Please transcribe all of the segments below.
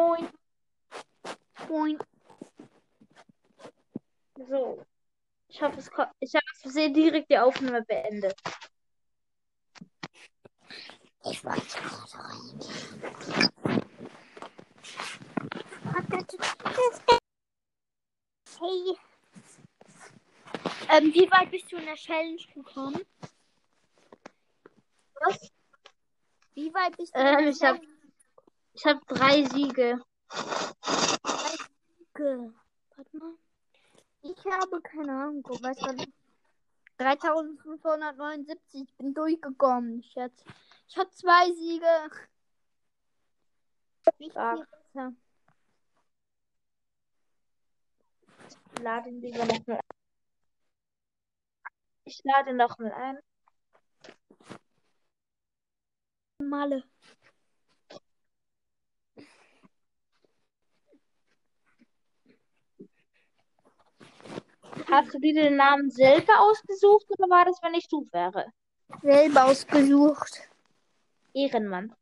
Moin. Moin. So. Ich hoffe, es. Ich habe aus Versehen direkt die Aufnahme beendet. Ich wollte gerade rein. Hey. Ähm, wie weit bist du in der Challenge gekommen? Was? Wie weit bist du Ähm, in der ich hab- Challenge? Ich habe drei Siege. Ge- Warte mal. Ich habe keine Ahnung. guck, Weiß gar nicht. 3579. Ich bin durchgekommen. Ich hatte, ich hatte zwei Siege. Nicht Stark. viel besser. Ich lade ihn lieber noch mal ein. Ich lade noch mal ein. Malle. Hast du dir den Namen selber ausgesucht oder war das, wenn ich du wäre? Selber ausgesucht. Ehrenmann.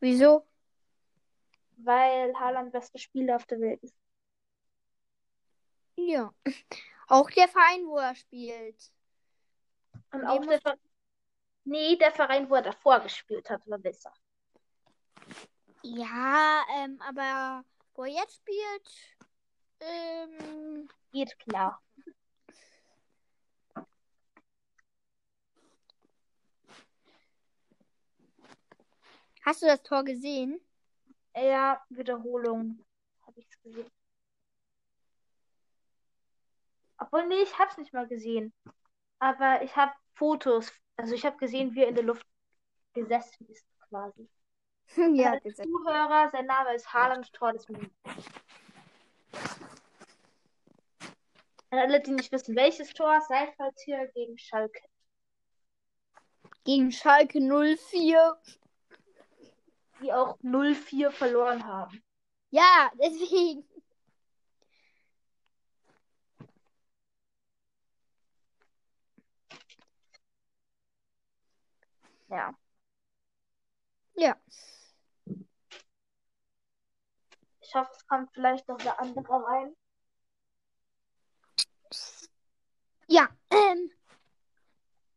Wieso? Weil Haaland beste Spieler auf der Welt ist. Ja. Auch der Verein, wo er spielt. Und Nee, auch der Ver Nee, der Verein, wo er davor gespielt hat, war besser. Ja, ähm, aber wo er jetzt spielt, ähm, Geht klar. hast du das Tor gesehen? Ja, Wiederholung. Habe ich es gesehen. Obwohl, nee, ich hab's nicht mal gesehen. Aber ich habe Fotos. Also ich habe gesehen, wie er in der Luft gesessen ist, quasi. ja, gesehen. Zuhörer, sein Name ist Haaland Tor des Monats. An alle, die nicht wissen, welches Tor, Seifert hier gegen Schalke. Gegen Schalke 04. Die auch 0-4 verloren haben. Ja, deswegen. Ja. Ja. Ich hoffe, es kommt vielleicht noch eine andere rein. Ja, ähm,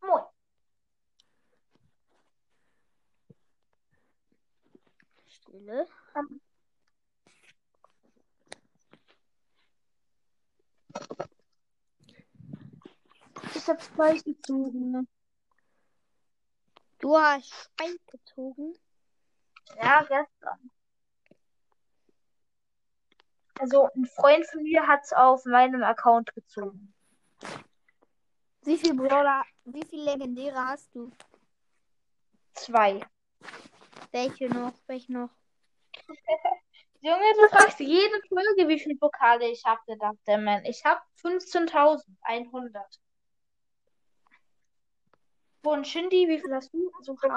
Moin. Stille. Ich hab's gleich gezogen. Du hast Speck gezogen. Ja, gestern. Also, ein Freund von mir hat's auf meinem Account gezogen. Wie viel Brawler, wie viel Legendäre hast du? Zwei. Welche noch? Welche noch? Junge, du fragst jede Folge, wie viele Pokale ich hab, gedacht, der Mann. Ich hab 15.100. Wo und Shindy, wie viel hast du? So viel?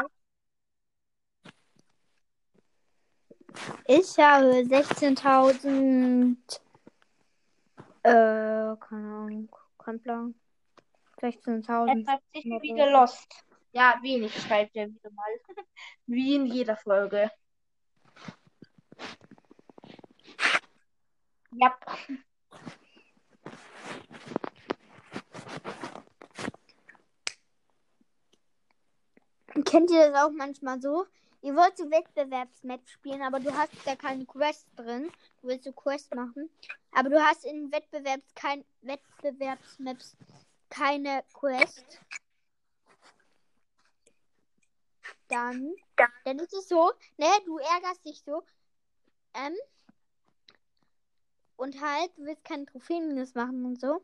Ich habe 16.000. Äh, keine Ahnung. Kein Plan. Er 16.000. schreibt sich wieder Lost. Ja, wenig schreibt er wieder mal. Wie in jeder Folge. Ja. Kennt ihr das auch manchmal so? Ihr wollt so Wettbewerbsmatch spielen, aber du hast da keine Quest drin. Du willst so Quest machen. Aber du hast in Wettbewerbs kein Wettbewerbsmaps keine Quest. Dann, dann ist es so, ne, du ärgerst dich so. Ähm, und halt, du willst keine Trophäen machen und so.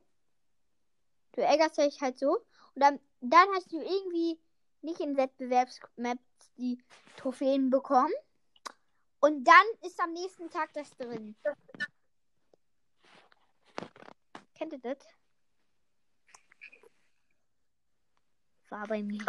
Du ärgerst dich halt so. Und dann, dann hast du irgendwie nicht in Wettbewerbsmaps die Trophäen bekommen. Und dann ist am nächsten Tag das drin. Kennt ihr das? War bei mir.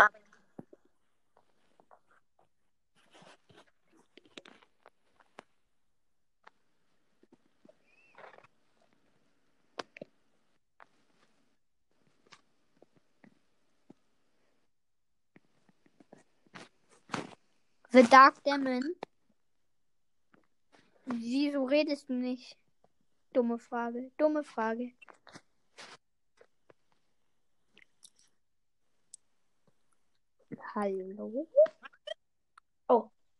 The Dark Demon. Wieso redest du nicht? Dumme Frage. Dumme Frage. Hallo?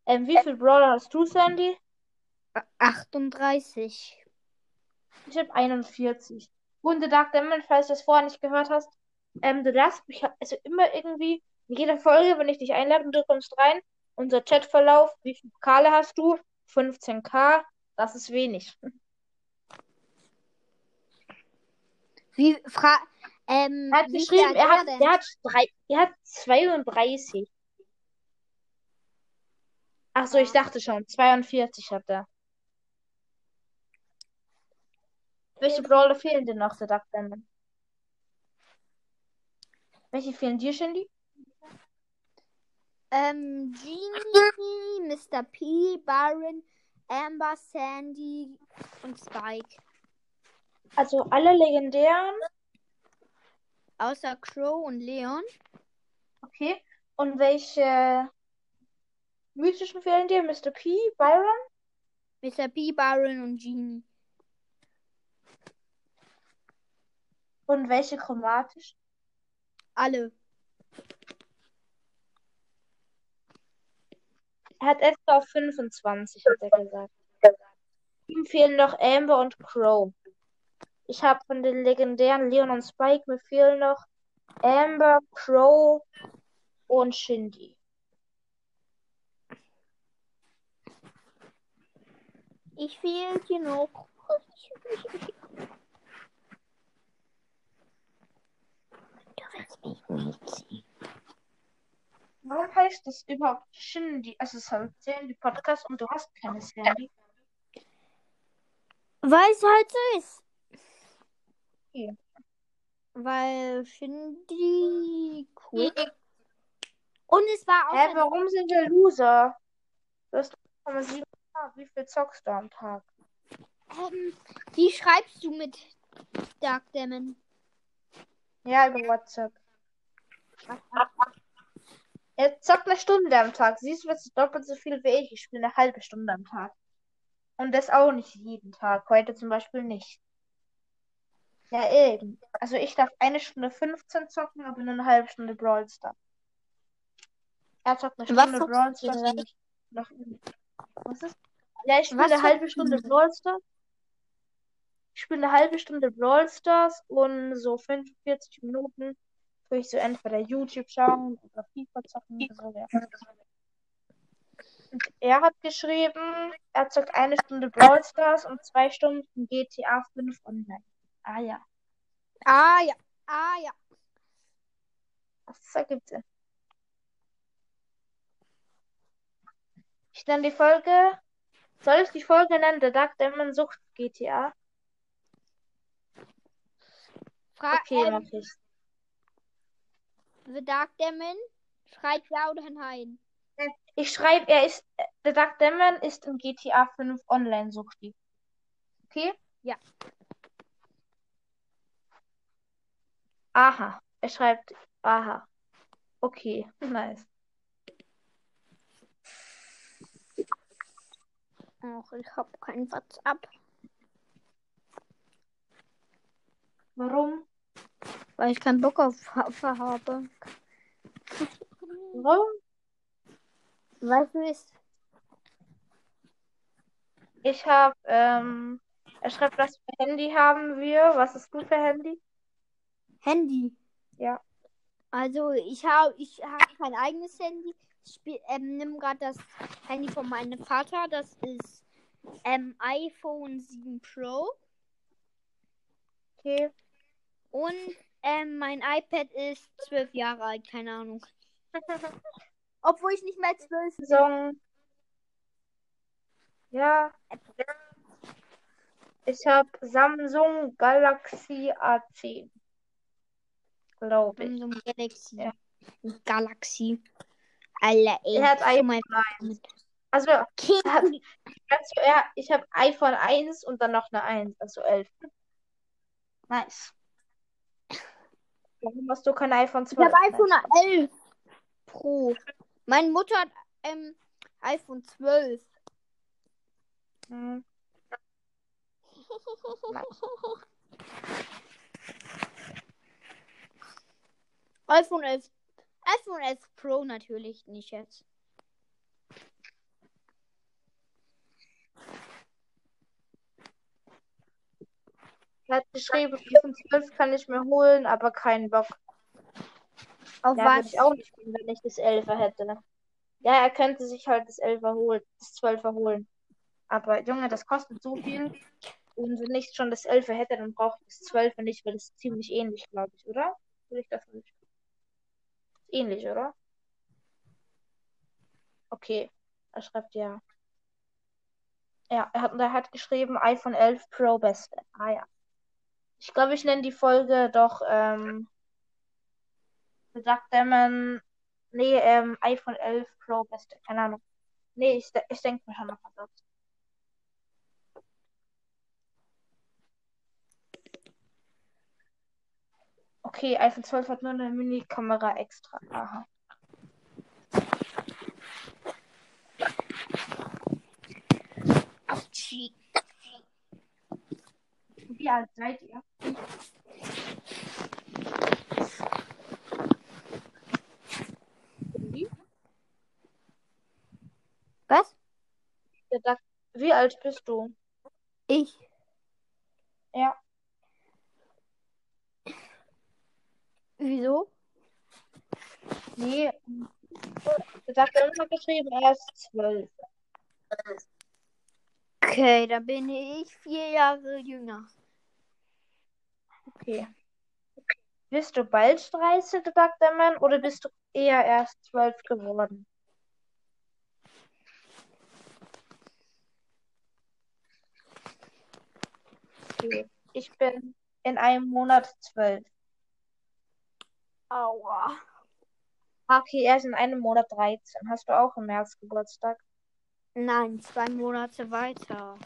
Ähm, wie viel Brawler hast du, Sandy? 38. Ich habe 41. Und The Dark Demon, falls du das vorher nicht gehört hast, ähm, du darfst mich also immer irgendwie in jeder Folge, wenn ich dich einlade und du kommst rein, unser Chatverlauf, wie viele Pokale hast du? 15k, das ist wenig. Wie fra ähm, Er hat geschrieben, er hat er denn? hat, drei, er hat 32. Ach so, ich dachte schon, 42 hat er. Welche Brawler fehlen dir noch, der Demon? Welche fehlen dir, Shindy? Ähm, Genie, Mr. P, Byron, Amber, Sandy und Spike. Also alle legendären. Außer Crow und Leon. Okay. Und welche mythischen fehlen dir? Mr. P, Byron? Mr. P, Byron und Genie. Und welche chromatisch? Alle. Er hat etwa auf 25, hat er gesagt. Ihm fehlen noch Amber und Crow. Ich habe von den legendären Leon und Spike, mir fehlen noch Amber, Crow und Shindy. Ich fehlt hier noch. Du willst mich nicht sehen. Warum heißt das überhaupt Shindy? Also es ist halt Sandy Podcast und du hast keine Sandy. Weil es halt so ist. Okay. Weil Shindy cool. Und es war auch Hä, ein- warum sind wir Loser? Du hast 0,7 K. Wie viel zockst du am Tag? ähm, Wie schreibst du mit Dark Demon? Ja, über WhatsApp. Er zockt eine Stunde am Tag. Siehst du, das ist doppelt so viel wie ich. Ich spiele eine halbe Stunde am Tag. Und das auch nicht jeden Tag. Heute zum Beispiel nicht. Ja, eben. Also ich darf eine Stunde 15 zocken, aber nur eine halbe Stunde Brawl Stars. Er zockt eine Was Stunde zockst Brawl Stars ich noch. Was ist? Ja, ich spiele Was eine halbe Stunde? Brawl Stars. Ich spiele eine halbe Stunde Brawl Stars und so 45 Minuten tue ich so entweder YouTube schauen oder FIFA zocken oder so. Ja. Und er hat geschrieben, er zockt eine Stunde Brawl Stars und zwei Stunden GTA 5 online. Ah ja, Ah ja. Ah ja. das ergibt Sinn. Ich nenne die Folge. Soll ich die Folge nennen? Der Dark Demon sucht GTA? Fra Okay, ähm, mach ich. The Dark Demon. Schreib ja oder nein. Ich schreibe, er ist, der Dark Demon ist in GTA 5 online, die. Okay? Ja. Aha. Er schreibt, aha. Okay, nice. Ach, ich hab kein WhatsApp. Warum? Weil ich keinen Bock auf, auf habe. Warum? Weißt du es? Ich habe, ähm, er schreibt, was für Handy haben wir? Was ist du für Handy? Handy. Ja. Also ich habe ich habe kein eigenes Handy. Ich spiel, ähm, nimm gerade das Handy von meinem Vater. Das ist ähm, iPhone 7 Pro. Okay. Und ähm, mein iPad ist zwölf Jahre alt, keine Ahnung. Obwohl ich nicht mehr zwölf bin. Song. Ja. Ich habe Samsung Galaxy A10. Glaube ich. Samsung Galaxy. Ja. Galaxy. Alter, ey. Er hat iPhone mal. 1. Also, er hat, also er, ich habe iPhone 1 und dann noch eine 1, also 11. Nice. Warum hast du kein iPhone Ich 12? habe iPhone 11 Pro. Meine Mutter hat, ähm, iPhone 12. Hm. iPhone 11. iPhone 11 Pro natürlich nicht jetzt. Er hat geschrieben, iPhone 12 kann ich mir holen, aber keinen Bock. Auf Ja, würde was? ich auch nicht spielen, wenn ich das 11 hätte. Ja, er könnte sich halt das 11 holen, das 12 holen. Aber Junge, das kostet so viel. Und wenn ich schon das 11 hätte, dann brauche ich das 12 nicht, weil das ist ziemlich ähnlich, glaube ich, oder? Will ich das nicht? Ähnlich, oder? Okay, er schreibt ja. Ja, er hat, er hat geschrieben iPhone 11 Pro Beste. Ah ja. Ich glaube, ich nenne die Folge doch ähm, sagt man, nee, ähm, iPhone 11 Pro Beste. Keine Ahnung. Nee, ich, ich denke mir schon noch was aus. Okay, iPhone 12 hat nur eine Mini-Kamera extra. Aha. Autschi. Wie alt seid ihr? Was? Der sagt, wie alt bist du? Ich. Ja. Wieso? Nee. Der sagt, er hat geschrieben, er ist 12. Okay, dann bin ich vier Jahre jünger. Okay. Bist du bald 30, sagt der Mann, oder bist du eher erst 12 geworden? Okay. Ich bin in einem Monat 12. Aua. Okay, er ist in einem Monat 13. Hast du auch im März Geburtstag? Nein, zwei Monate weiter.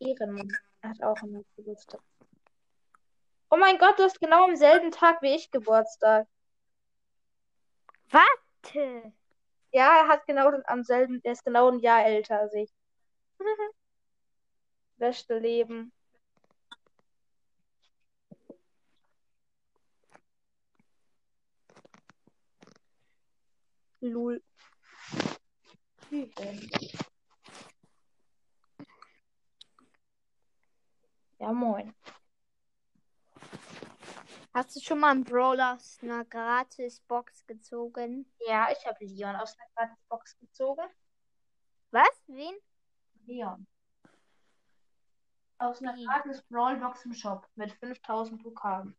Ehrenmann. Hat auch im März Geburtstag. Oh mein Gott, du hast genau am selben Tag wie ich Geburtstag. Warte. Ja, er hat genau den- am selben, er ist genau ein Jahr älter als ich. Beste Leben. Lul. Ja, moin. Hast du schon mal einen Brawler aus einer Gratis-Box gezogen? Ja, ich habe Leon aus einer Gratisbox gezogen. Was? Wen? Leon. Aus einer Wie? gratis Brawlbox im Shop mit 5000 Pokalen.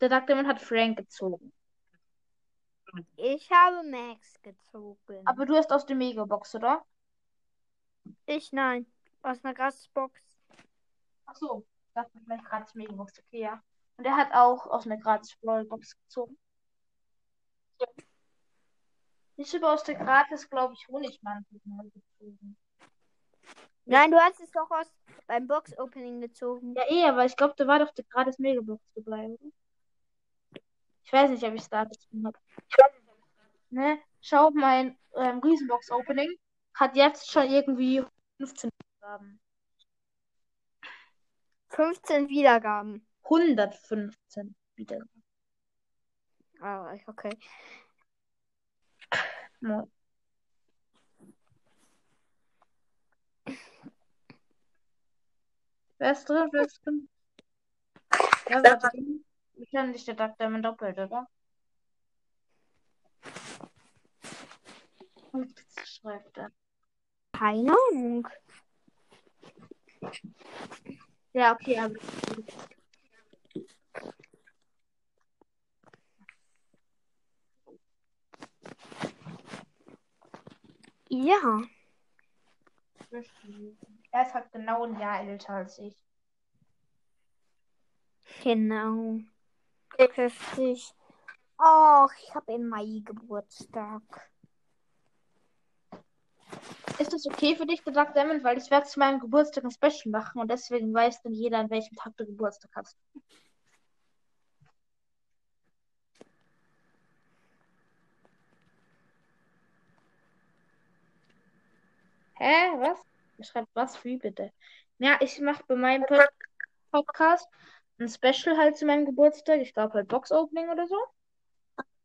Der Dr. hat Frank gezogen. Ich habe Max gezogen. Aber du hast aus der Megabox, oder? ich nein. Aus einer Gratis-Box. Ach so. Ich dachte vielleicht gratis Megabox, okay, ja. Und er hat auch aus einer gratis Brawlbox gezogen. Ich habe aus der gratis, glaube ich, Honigmantel mal gezogen. Nein, du hast es doch aus beim Box-Opening gezogen. Ja, eh, aber ich glaube, da war doch der gratis Megabox dabei, oder? Ich weiß nicht, ob ich es da gezogen habe. Ne? Schau, mein ähm, Riesenbox-Opening hat jetzt schon irgendwie 15 Wiedergaben. 15 Wiedergaben. 115 Wiedergaben. Ah, okay. Moin. Wer ist drin? Wer ist drin? Ja, wer ist drin? Wahrscheinlich der Dr. Diamond doppelt, oder? Und schreibt er? Keine Ahnung. Ja, okay, aber. Ja. Er ist halt genau ein Jahr älter als ich. Genau. Heftig. Och, ich habe im Mai Geburtstag. Ist das okay für dich, Dark Demon? Weil ich werde zu meinem Geburtstag ein Special machen und deswegen weiß dann jeder, an welchem Tag du Geburtstag hast. Hä? Was? Er schreibt was? Wie bitte? Ja, ich mache bei meinem Pod Podcast ein Special halt zu meinem Geburtstag. Ich glaube halt Box Opening oder so.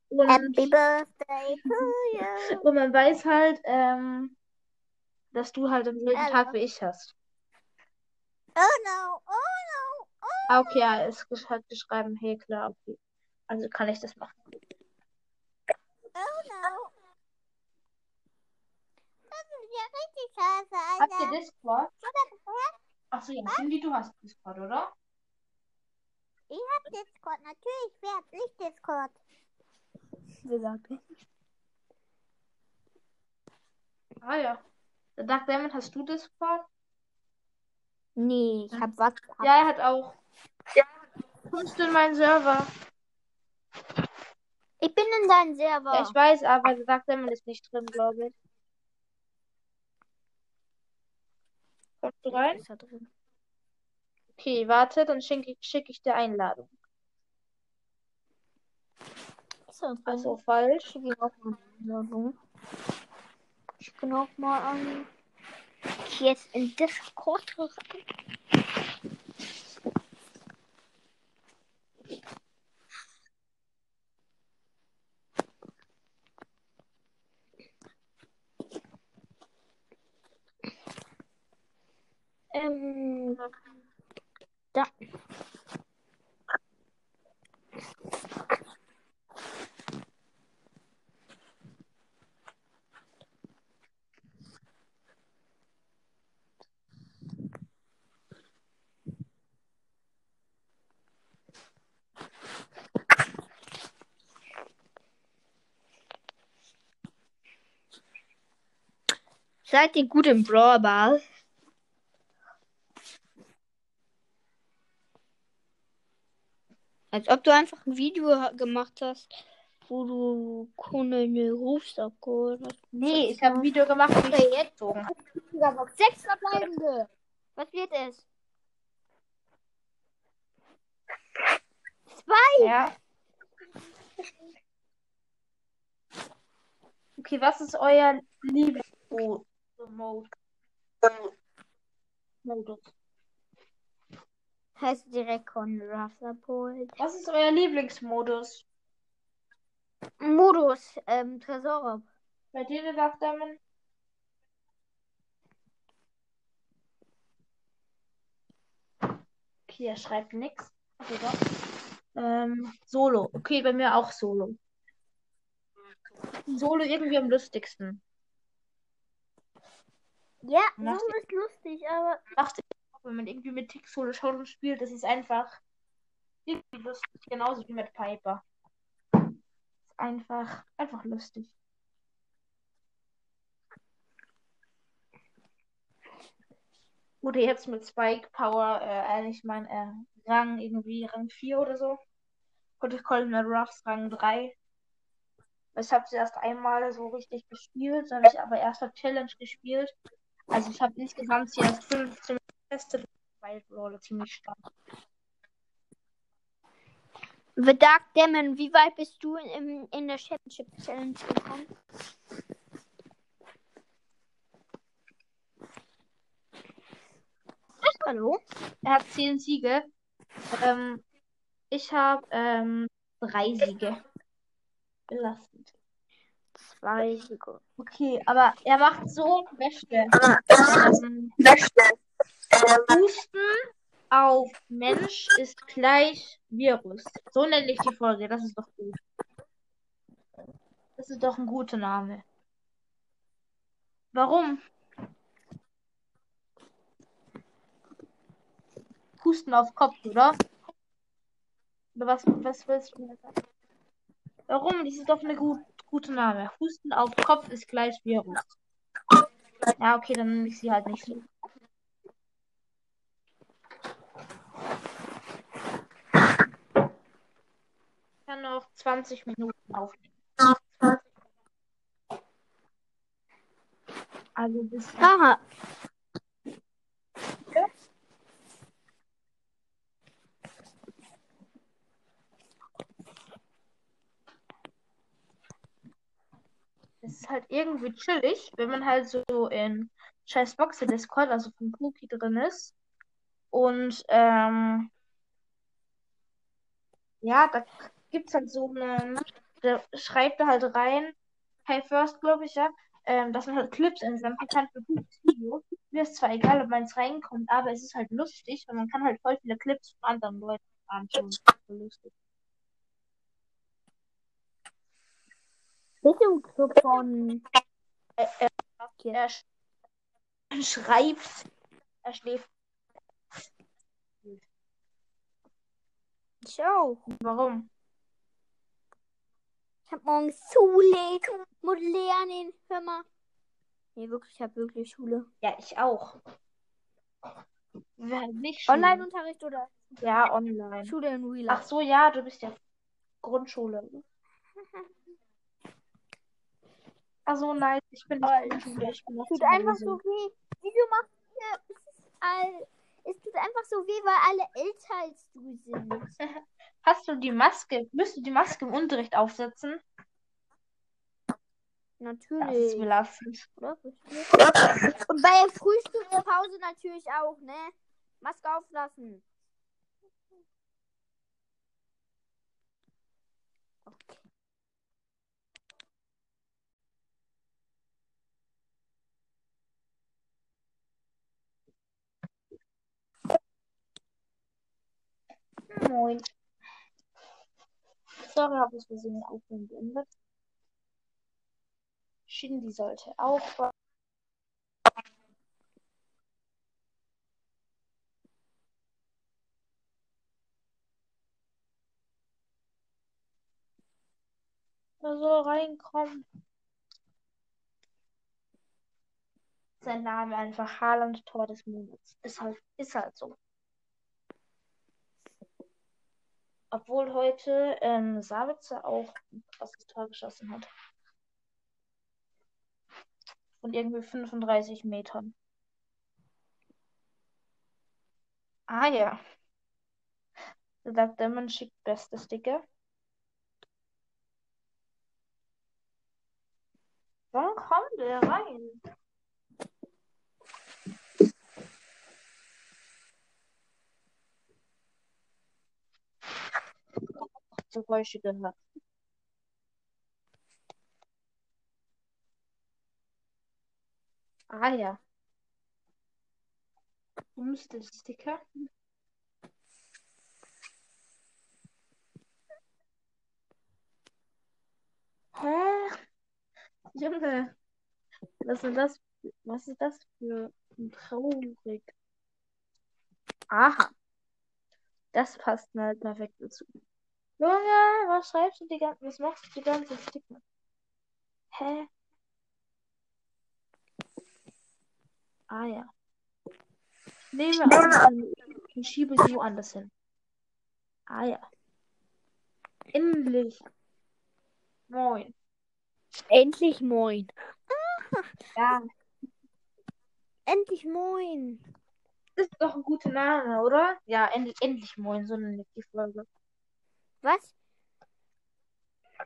Und, Happy Birthday to you. Und man weiß halt, ähm, dass du halt am selben Hallo. Tag wie ich hast. Oh no, oh no, oh Ah, okay, ja, es halt geschrieben, hey, klar, okay. Also kann ich das machen. Oh no. Das ist ja richtig scheiße, Habt ihr Alter. Discord? Achso, ja, Cindy, du hast Discord, oder? Ich hab Discord, natürlich. Wer hat nicht Discord? Wer sagt Ah ja. Der Dark Diamond, hast du Discord? Nee, ich hab was. Ja, er hat auch. Kommst du in meinen Server? Ich bin in deinem Server. Ja, ich weiß, aber der Dark Diamond ist nicht drin, glaube ich. Kommst du rein? Ist er drin? Okay, warte, dann schicke schick ich dir Einladung. Ist er drin? Also falsch. Ich auch Werbung. Ich bin auch mal an. Ich jetzt in Discord rein. Ähm, da. Seid ihr gut im Brawl Ball? Als ob du einfach ein Video gemacht hast, wo du Kunde rufst abgeholt hast. Nee, ich habe ein Video gemacht, wie ich jetzt gezogen habe. Sechs verbleibende. Was wird es? Zwei. Ja. Okay, was ist euer Modus. Heißt direkt Konrad abgeholt. Was ist euer Lieblingsmodus? Modus, ähm, Tresor. Bei dir, Diamond? Okay, er schreibt doch. Ähm, Solo. Okay, bei mir auch Solo. Solo irgendwie am lustigsten. Ja, so ist lustig, aber Macht auch, wenn man irgendwie mit Tick Solo schaut und spielt, das ist einfach irgendwie lustig. Genauso wie mit Piper. Ist einfach, einfach lustig. Oder jetzt mit Spike Power, äh, ich meine, äh, Rang irgendwie, Rang 4 oder so. Und ich mit Ruffs Rang 3. Ich habe sie erst einmal so richtig gespielt, dann habe ich aber erst eine Challenge gespielt. Also ich habe insgesamt erst 15 getestet, weil Brawler ziemlich stark. The Dark Demon, wie weit bist du in, in der Championship Challenge gekommen? Hallo? Er hat 10 Siege. Ähm, ich habe ähm, drei Siege. Belastend. Zwei Sekunden. Okay, aber er macht so Wäsche. Ähm, Husten auf Mensch ist gleich Virus. So nenne ich die Folge. Das ist doch gut. Das ist doch ein guter Name. Warum? Husten auf Kopf, oder? Oder was, was willst du mir sagen? Warum? Das ist doch eine gut, gute Name. Husten auf Kopf ist gleich Virus. Ja, okay, dann nenne ich sie halt nicht. Ich kann noch 20 Minuten aufnehmen. Also bis Aha. es ist halt irgendwie chillig, wenn man halt so in scheiß Boxer-Discord, also von Puki drin ist. Und ähm, ja, da gibt's halt so eine, da schreibt er halt rein, Hey First, glaube ich, ja, ähm, dass man halt Clips insenden kann für gutes Video. Mir ist zwar egal, ob man es reinkommt, aber es ist halt lustig und man kann halt voll viele Clips von anderen Leuten anschauen. Voll lustig. Bist du im Club von. Er, er, er sch- schreibt, er schläft. Ich auch. Warum? Ich hab morgen Schule. Muss lernen. Hör mal. Nee, wirklich, ich hab wirklich Schule. Ja, ich auch. Online-Unterricht oder Ja, online. Schule in Real Ach so, ja, du bist ja Grundschule. Ach so, nein, ich bin nicht. Grundschule, ich bin Tut einfach so weh. Wieso macht ihr. Es, ist all, es tut einfach so weh, weil alle älter als du sind. Hast du die Maske? Müsst du die Maske im Unterricht aufsetzen? Das ist Natürlich. belastend. Oder? Und bei Frühstückspause natürlich auch, ne? Maske auflassen. Moin. Sorry, habe ich versehen Aufnehmen beendet. Shindy sollte auch. Er soll reinkommen. Sein Name einfach Haaland Tor des Monats. Ist halt, ist halt so. Obwohl heute ähm, Sabitzer auch ein krasses Tor geschossen hat. Von irgendwie 35 Metern. Ah ja. Der Doug Demon schickt beste Sticker. Wann kommt der rein? Geräusche gehört. Ah ja. Müsste Sticker. Hä? Junge, was ist das? Was ist das für ein traurig? Aha, das passt mal perfekt dazu. Junge, was schreibst du die ganze, was machst du die ganze Sticker? Hä? Ah ja. Ich nehme an und schiebe sie woanders hin. Ah ja. Endlich. Moin. Endlich moin. Ja, Endlich moin. das ist doch ein guter Name, oder? Ja, endlich, endlich moin, so ich die Folge. Was?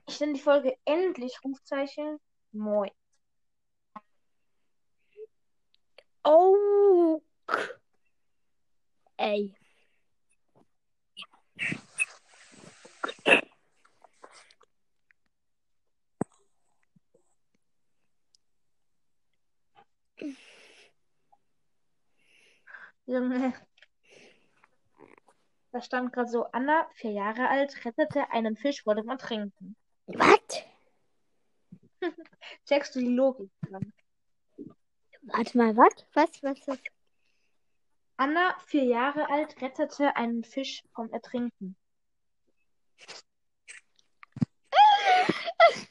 Ich nenne die Folge endlich Rufzeichen moin. Oh. Ey. Junge. Da stand gerade so, Anna, vier Jahre alt, rettete einen Fisch vor dem Ertrinken. Was? Checkst du die Logik dran? Warte mal, was? Was? Was? was? Anna, vier Jahre alt, rettete einen Fisch vom Ertrinken.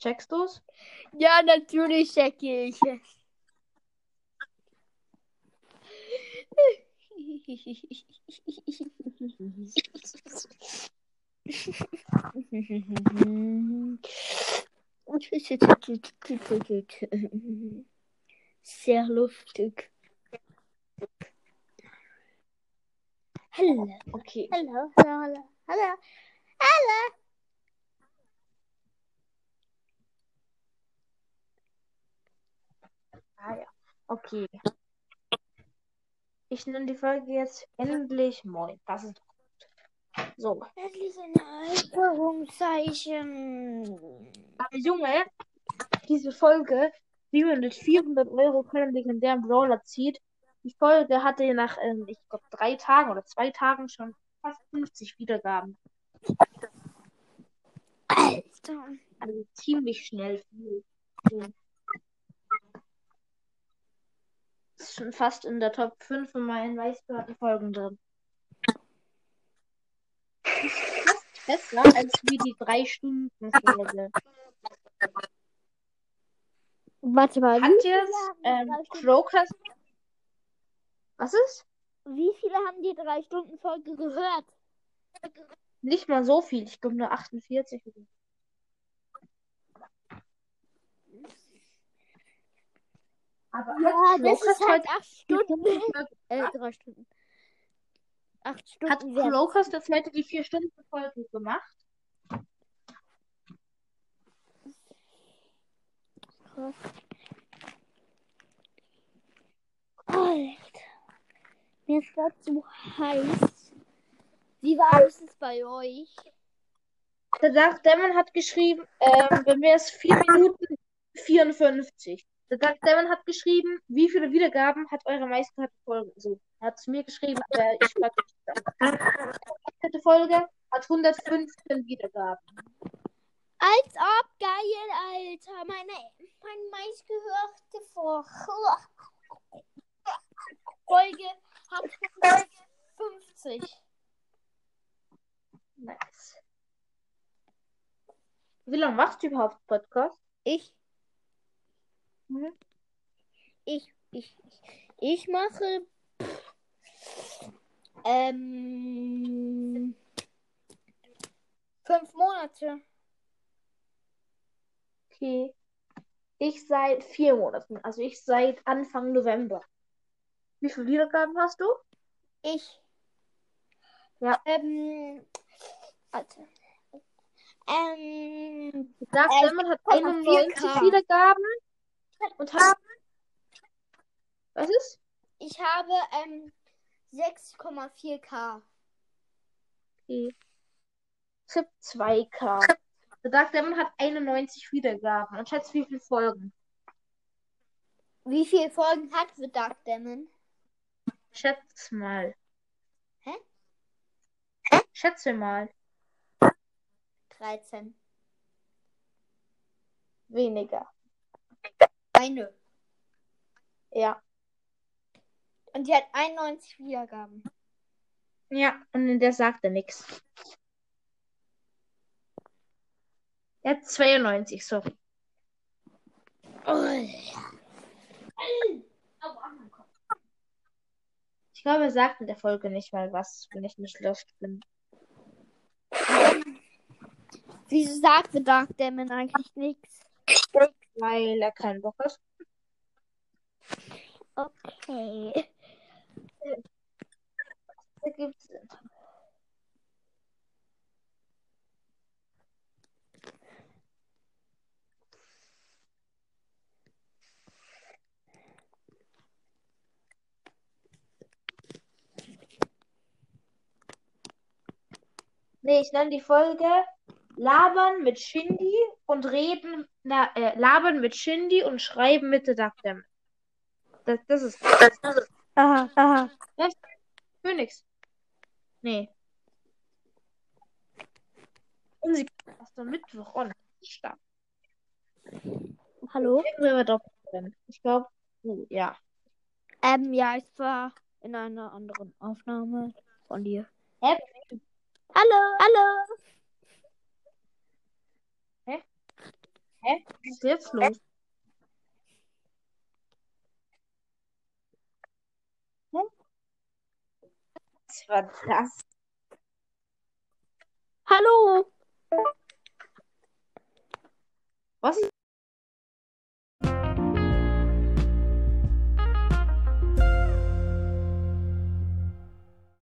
Checkst du's? Ja, natürlich checke ich es. Sehr lustig. Hallo, Okay. hallo, hallo, hallo, hallo, hallo. Okay. Ich nenne die Folge jetzt endlich Moin. Das ist gut. So. Endlich ein Anführungszeichen. Aber Junge, diese Folge, wie man mit 400 Euro keinen legendären Brawler zieht, die Folge hatte nach, ähm, ich glaube, drei Tagen oder zwei Tagen schon fast 50 Wiedergaben. Alter. Also ziemlich schnell viel. Ist schon fast in der Top 5 von meinen meistgehörten Folgen drin. Fast besser als wie die 3-Stunden-Folge. Warte mal. Hat jetzt ähm, Crocus. Was ist? Wie viele haben die drei Stunden Folge gehört? Nicht mal so viel. Ich glaube nur 48. Aber Ja, hat das ist halt acht Stunden. Stunden- Äh, drei Stunden. Acht Hat Stunden. wert. Crocus das heute die 4-Stunden-Folge gemacht? Krass. Alter. Mir ist gerade so heiß. Wie war es bei euch? Der Demon hat geschrieben, ähm, bei mir ist 4 Minuten 54. Der Dark Demon hat geschrieben, wie viele Wiedergaben hat eure meistgehörte Folge? Also, er hat zu mir geschrieben, aber ich frage nicht. Die Folge hat 115 Wiedergaben. Als ob geil, Alter. Meine, meine meistgehörte Folge Folge hat 50. Nice. Wie lange machst du überhaupt Podcast? Ich, Mhm. ich, ich, ich, mache pff, ähm, fünf Monate. Okay. Ich seit vier Monaten. Also ich seit Anfang November. Wie viele Wiedergaben hast du? Ich. Ja. Ähm, warte. Ähm, Dark Äh, Demon hat 4K. 91 Wiedergaben und hat. Was ist? ich habe ähm 6,4k. Okay. Ich hab 2K. Der Dark Demon hat 91 Wiedergaben. Und schätze, wie viele Folgen? Wie viele Folgen hat The Dark Demon? Schätz mal. Hä? Schätze mal. 13. Weniger. Eine. Ja. Und die hat 91 Wiedergaben. Ja, und in der sagt er nichts. Er hat 92, sorry. Ich glaube, er sagt in der Folge nicht mal was, wenn ich nicht lost bin. Wieso sagt The Dark Demon eigentlich nichts? Weil er keinen Bock hat. Okay. Da gibt's Nee, ich nenne die Folge Labern mit Shindy und Reden, na, äh, Labern mit Shindy und Schreiben mit Demon. Das, das ist das, das ist Aha, aha. Phoenix. Nee. Und sie hast du Mittwoch on. Stark. Hallo? Ich glaube, uh, ja. Ähm, ja, ich war in einer anderen Aufnahme von dir. Hä? Hallo, hallo. Was ist jetzt los? Was war das? Hallo! Was ist.